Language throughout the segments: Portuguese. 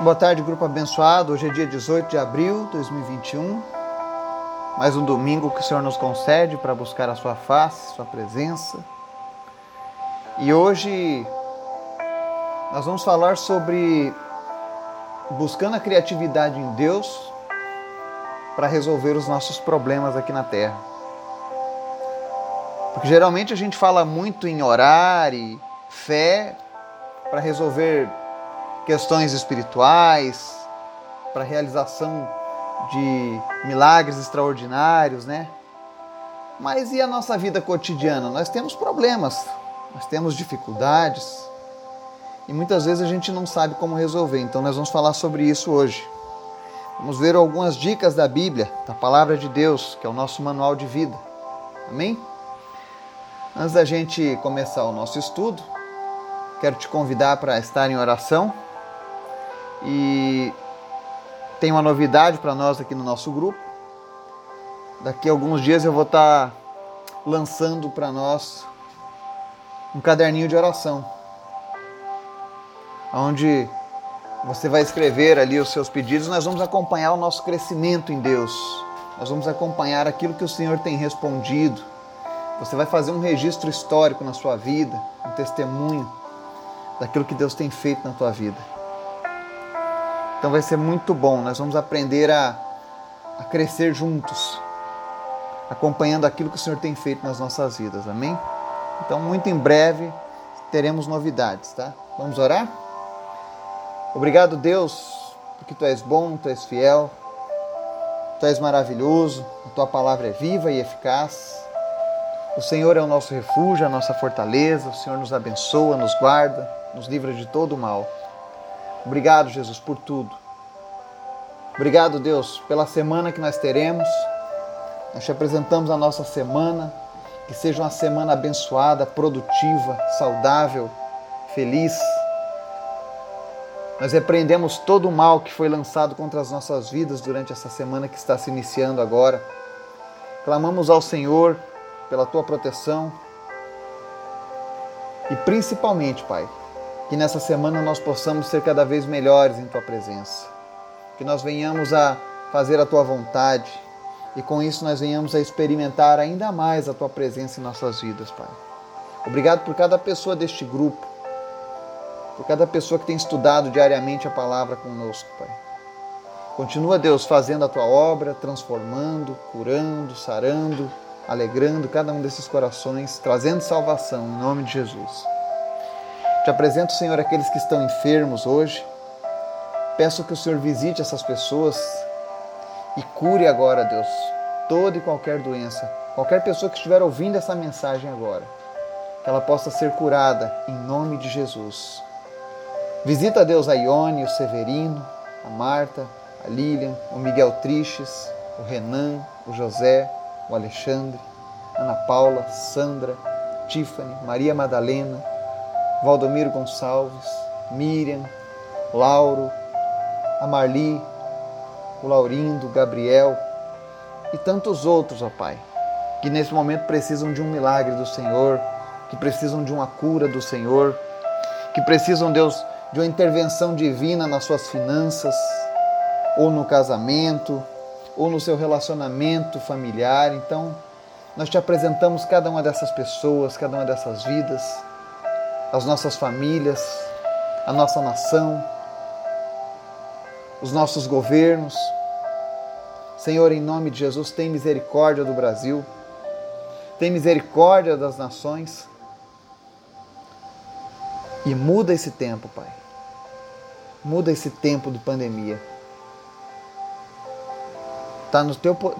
Boa tarde, grupo abençoado. Hoje é dia 18 de abril de 2021. Mais um domingo que o Senhor nos concede para buscar a Sua face, Sua presença. E hoje nós vamos falar sobre buscando a criatividade em Deus para resolver os nossos problemas aqui na Terra. Porque geralmente a gente fala muito em orar e fé para resolver questões espirituais, para realização de milagres extraordinários, né? Mas e a nossa vida cotidiana? Nós temos problemas, nós temos dificuldades e muitas vezes a gente não sabe como resolver. Então nós vamos falar sobre isso hoje. Vamos ver algumas dicas da Bíblia, da palavra de Deus, que é o nosso manual de vida. Amém? Antes da gente começar o nosso estudo, quero te convidar para estar em oração. E tem uma novidade para nós aqui no nosso grupo. Daqui a alguns dias eu vou estar tá lançando para nós um caderninho de oração, onde você vai escrever ali os seus pedidos. Nós vamos acompanhar o nosso crescimento em Deus. Nós vamos acompanhar aquilo que o Senhor tem respondido. Você vai fazer um registro histórico na sua vida, um testemunho daquilo que Deus tem feito na tua vida. Então vai ser muito bom. Nós vamos aprender a, a crescer juntos, acompanhando aquilo que o Senhor tem feito nas nossas vidas. Amém? Então, muito em breve teremos novidades, tá? Vamos orar? Obrigado, Deus, porque tu és bom, tu és fiel, tu és maravilhoso, a tua palavra é viva e eficaz. O Senhor é o nosso refúgio, a nossa fortaleza, o Senhor nos abençoa, nos guarda, nos livra de todo o mal. Obrigado, Jesus, por tudo. Obrigado, Deus, pela semana que nós teremos. Nós te apresentamos a nossa semana. Que seja uma semana abençoada, produtiva, saudável, feliz. Nós repreendemos todo o mal que foi lançado contra as nossas vidas durante essa semana que está se iniciando agora. Clamamos ao Senhor pela tua proteção. E principalmente, Pai, que nessa semana nós possamos ser cada vez melhores em tua presença. Que nós venhamos a fazer a tua vontade e com isso nós venhamos a experimentar ainda mais a tua presença em nossas vidas, Pai. Obrigado por cada pessoa deste grupo, por cada pessoa que tem estudado diariamente a palavra conosco, Pai. Continua, Deus, fazendo a tua obra, transformando, curando, sarando, alegrando cada um desses corações, trazendo salvação em nome de Jesus. Te apresento, Senhor, aqueles que estão enfermos hoje. Peço que o Senhor visite essas pessoas e cure agora, Deus, toda e qualquer doença. Qualquer pessoa que estiver ouvindo essa mensagem agora, que ela possa ser curada em nome de Jesus. Visita, Deus, a Ione, o Severino, a Marta, a Lilian, o Miguel Triches, o Renan, o José, o Alexandre, Ana Paula, Sandra, Tiffany, Maria Madalena, Valdomiro Gonçalves, Miriam, Lauro, a Marli, o Laurindo, Gabriel e tantos outros, ó Pai, que nesse momento precisam de um milagre do Senhor, que precisam de uma cura do Senhor, que precisam, Deus, de uma intervenção divina nas suas finanças, ou no casamento, ou no seu relacionamento familiar. Então, nós te apresentamos cada uma dessas pessoas, cada uma dessas vidas as nossas famílias, a nossa nação, os nossos governos. Senhor, em nome de Jesus, tem misericórdia do Brasil, tem misericórdia das nações e muda esse tempo, Pai. Muda esse tempo de pandemia. Está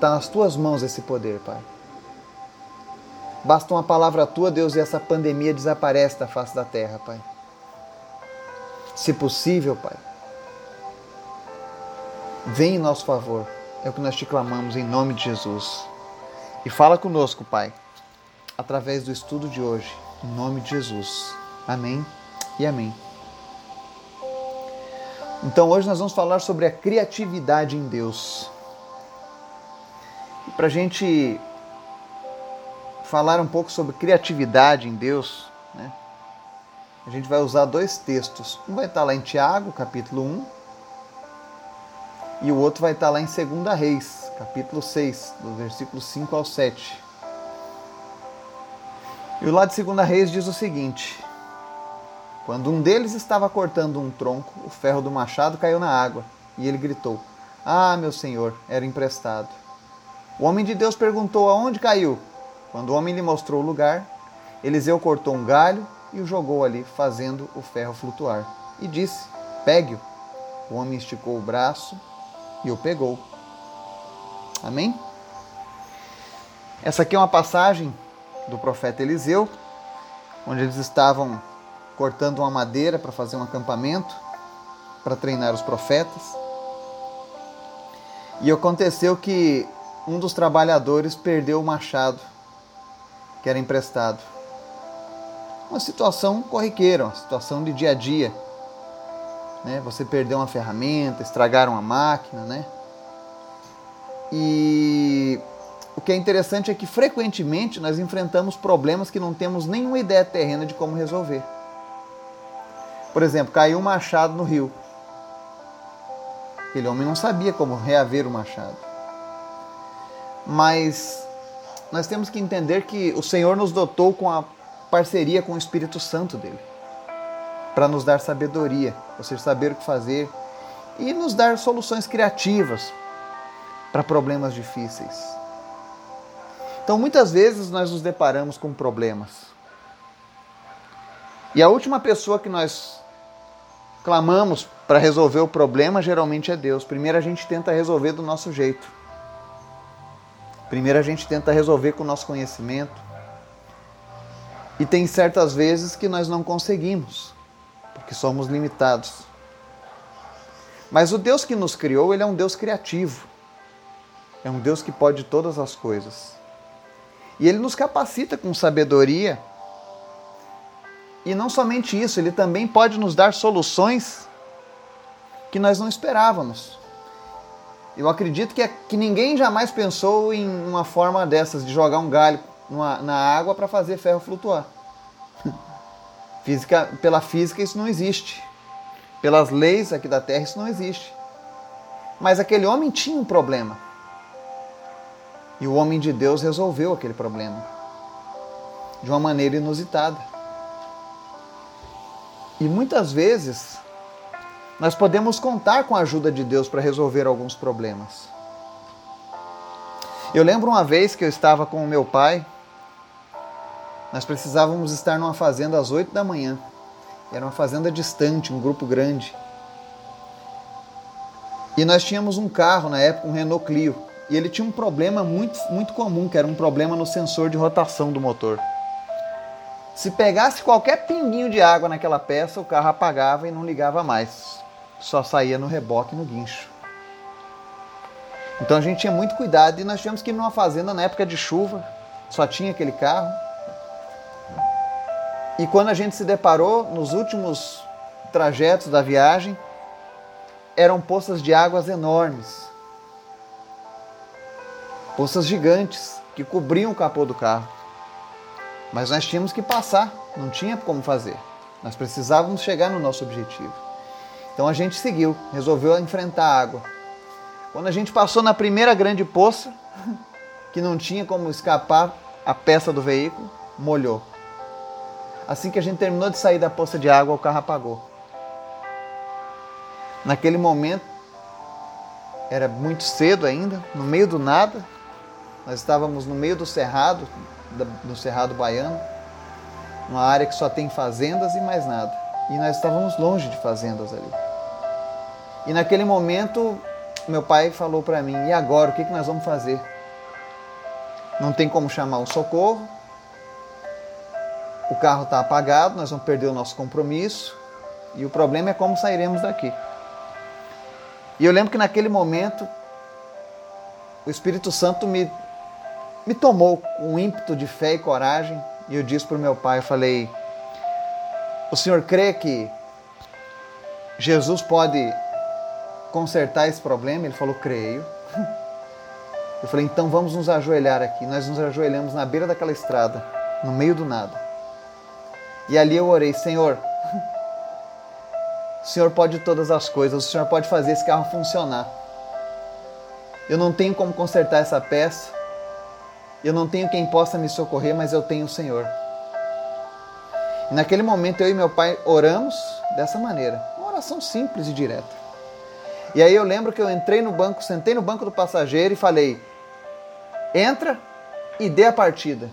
tá nas tuas mãos esse poder, Pai. Basta uma palavra tua, Deus, e essa pandemia desaparece da face da terra, Pai. Se possível, Pai, vem em nosso favor. É o que nós te clamamos em nome de Jesus. E fala conosco, Pai, através do estudo de hoje, em nome de Jesus. Amém e amém. Então hoje nós vamos falar sobre a criatividade em Deus. E para a gente falar um pouco sobre criatividade em Deus, né? a gente vai usar dois textos. Um vai estar lá em Tiago, capítulo 1, E o outro vai estar lá em 2 Reis, capítulo 6, do versículo 5 ao 7. E o lado de 2 Reis diz o seguinte: Quando um deles estava cortando um tronco, o ferro do machado caiu na água, e ele gritou: Ah, meu senhor, era emprestado. O homem de Deus perguntou aonde caiu. Quando o homem lhe mostrou o lugar, Eliseu cortou um galho e o jogou ali, fazendo o ferro flutuar. E disse: Pegue-o. O homem esticou o braço e o pegou. Amém? Essa aqui é uma passagem do profeta Eliseu, onde eles estavam cortando uma madeira para fazer um acampamento, para treinar os profetas. E aconteceu que um dos trabalhadores perdeu o machado que era emprestado. Uma situação corriqueira, uma situação de dia a dia. Né? Você perdeu uma ferramenta, estragaram uma máquina, né? E o que é interessante é que frequentemente nós enfrentamos problemas que não temos nenhuma ideia terrena de como resolver. Por exemplo, caiu um machado no rio. Aquele homem não sabia como reaver o machado. Mas nós temos que entender que o Senhor nos dotou com a parceria com o Espírito Santo dele para nos dar sabedoria, ou seja, saber o que fazer e nos dar soluções criativas para problemas difíceis. Então, muitas vezes nós nos deparamos com problemas. E a última pessoa que nós clamamos para resolver o problema geralmente é Deus. Primeiro a gente tenta resolver do nosso jeito. Primeiro a gente tenta resolver com o nosso conhecimento. E tem certas vezes que nós não conseguimos, porque somos limitados. Mas o Deus que nos criou, ele é um Deus criativo. É um Deus que pode todas as coisas. E ele nos capacita com sabedoria. E não somente isso, ele também pode nos dar soluções que nós não esperávamos. Eu acredito que, é, que ninguém jamais pensou em uma forma dessas, de jogar um galho numa, na água para fazer ferro flutuar. Física, pela física isso não existe. Pelas leis aqui da Terra isso não existe. Mas aquele homem tinha um problema. E o homem de Deus resolveu aquele problema de uma maneira inusitada. E muitas vezes nós podemos contar com a ajuda de Deus para resolver alguns problemas. Eu lembro uma vez que eu estava com o meu pai, nós precisávamos estar numa fazenda às 8 da manhã. Era uma fazenda distante, um grupo grande. E nós tínhamos um carro na época, um Renault Clio, e ele tinha um problema muito, muito comum, que era um problema no sensor de rotação do motor. Se pegasse qualquer pinguinho de água naquela peça, o carro apagava e não ligava mais só saía no reboque e no guincho. Então a gente tinha muito cuidado e nós tivemos que ir numa fazenda na época de chuva, só tinha aquele carro. E quando a gente se deparou nos últimos trajetos da viagem, eram poças de águas enormes. Poças gigantes que cobriam o capô do carro. Mas nós tínhamos que passar, não tinha como fazer. Nós precisávamos chegar no nosso objetivo. Então a gente seguiu, resolveu enfrentar a água. Quando a gente passou na primeira grande poça, que não tinha como escapar a peça do veículo, molhou. Assim que a gente terminou de sair da poça de água, o carro apagou. Naquele momento, era muito cedo ainda, no meio do nada. Nós estávamos no meio do cerrado, do cerrado baiano, uma área que só tem fazendas e mais nada. E nós estávamos longe de fazendas ali. E naquele momento, meu pai falou para mim: e agora? O que, que nós vamos fazer? Não tem como chamar um socorro. O carro está apagado, nós vamos perder o nosso compromisso. E o problema é como sairemos daqui. E eu lembro que naquele momento, o Espírito Santo me, me tomou um ímpeto de fé e coragem. E eu disse para o meu pai: eu falei, o senhor crê que Jesus pode consertar esse problema? Ele falou, creio. Eu falei, então vamos nos ajoelhar aqui. Nós nos ajoelhamos na beira daquela estrada, no meio do nada. E ali eu orei, Senhor, o Senhor pode todas as coisas, o Senhor pode fazer esse carro funcionar. Eu não tenho como consertar essa peça. Eu não tenho quem possa me socorrer, mas eu tenho o Senhor. E naquele momento eu e meu pai oramos dessa maneira, uma oração simples e direta. E aí eu lembro que eu entrei no banco, sentei no banco do passageiro e falei: "Entra e dê a partida".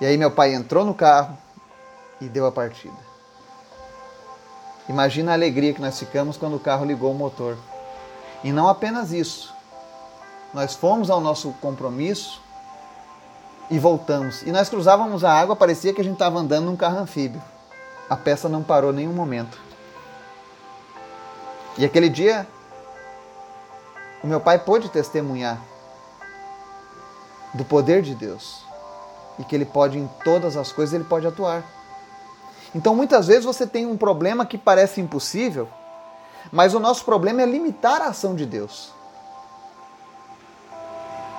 E aí meu pai entrou no carro e deu a partida. Imagina a alegria que nós ficamos quando o carro ligou o motor. E não apenas isso. Nós fomos ao nosso compromisso e voltamos. E nós cruzávamos a água, parecia que a gente estava andando num carro anfíbio. A peça não parou nenhum momento. E aquele dia, o meu pai pôde testemunhar do poder de Deus e que ele pode em todas as coisas, ele pode atuar. Então, muitas vezes você tem um problema que parece impossível, mas o nosso problema é limitar a ação de Deus.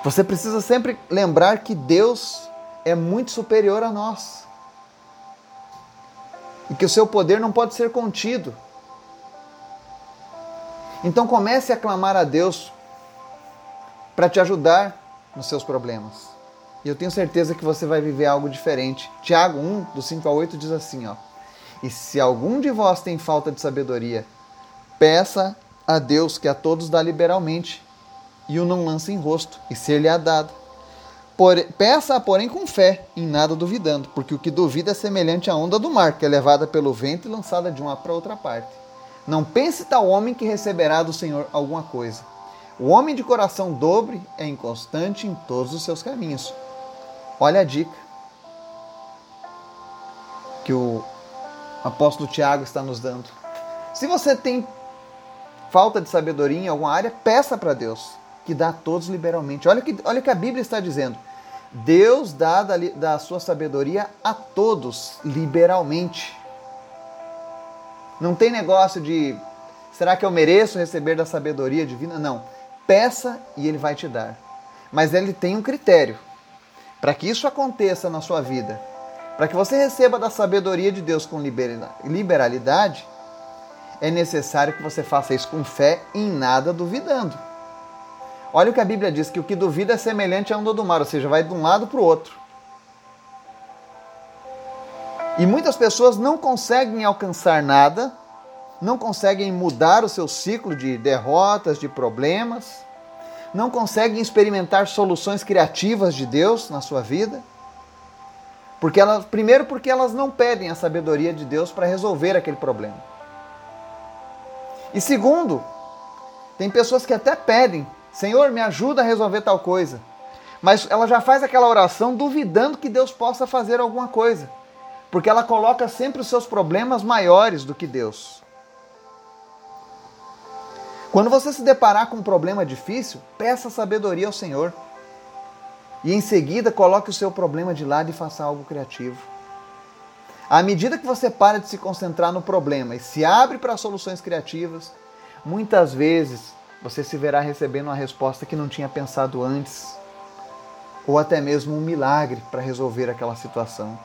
Você precisa sempre lembrar que Deus é muito superior a nós. E que o seu poder não pode ser contido. Então comece a clamar a Deus para te ajudar nos seus problemas. E eu tenho certeza que você vai viver algo diferente. Tiago 1, do 5 ao 8, diz assim: ó, E se algum de vós tem falta de sabedoria, peça a Deus que a todos dá liberalmente, e o não lança em rosto, e ser-lhe-á dado. Por, peça, porém, com fé, em nada duvidando, porque o que duvida é semelhante à onda do mar, que é levada pelo vento e lançada de uma para outra parte. Não pense tal homem que receberá do Senhor alguma coisa. O homem de coração dobre é inconstante em todos os seus caminhos. Olha a dica que o apóstolo Tiago está nos dando. Se você tem falta de sabedoria em alguma área, peça para Deus, que dá a todos liberalmente. Olha que, olha que a Bíblia está dizendo. Deus dá da, da sua sabedoria a todos liberalmente. Não tem negócio de será que eu mereço receber da sabedoria divina? Não. Peça e ele vai te dar. Mas ele tem um critério. Para que isso aconteça na sua vida, para que você receba da sabedoria de Deus com liberalidade, é necessário que você faça isso com fé e em nada duvidando. Olha o que a Bíblia diz: que o que duvida é semelhante a onda do mar, ou seja, vai de um lado para o outro. E muitas pessoas não conseguem alcançar nada, não conseguem mudar o seu ciclo de derrotas, de problemas, não conseguem experimentar soluções criativas de Deus na sua vida. Porque elas, primeiro porque elas não pedem a sabedoria de Deus para resolver aquele problema. E segundo, tem pessoas que até pedem, Senhor, me ajuda a resolver tal coisa. Mas ela já faz aquela oração duvidando que Deus possa fazer alguma coisa. Porque ela coloca sempre os seus problemas maiores do que Deus. Quando você se deparar com um problema difícil, peça sabedoria ao Senhor. E em seguida, coloque o seu problema de lado e faça algo criativo. À medida que você para de se concentrar no problema e se abre para soluções criativas, muitas vezes você se verá recebendo uma resposta que não tinha pensado antes, ou até mesmo um milagre para resolver aquela situação.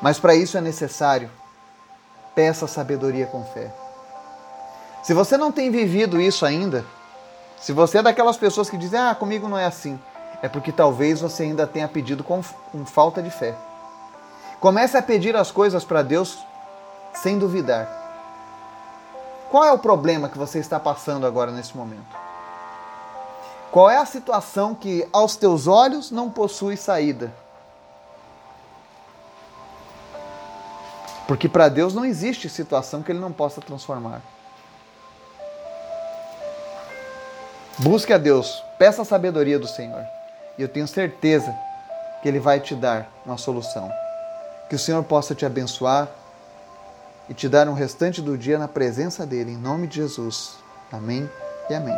Mas para isso é necessário peça sabedoria com fé. Se você não tem vivido isso ainda, se você é daquelas pessoas que dizem, ah, comigo não é assim, é porque talvez você ainda tenha pedido com, com falta de fé. Comece a pedir as coisas para Deus sem duvidar. Qual é o problema que você está passando agora nesse momento? Qual é a situação que aos teus olhos não possui saída? Porque para Deus não existe situação que Ele não possa transformar. Busque a Deus, peça a sabedoria do Senhor. E eu tenho certeza que Ele vai te dar uma solução. Que o Senhor possa te abençoar e te dar um restante do dia na presença dEle, em nome de Jesus. Amém e amém.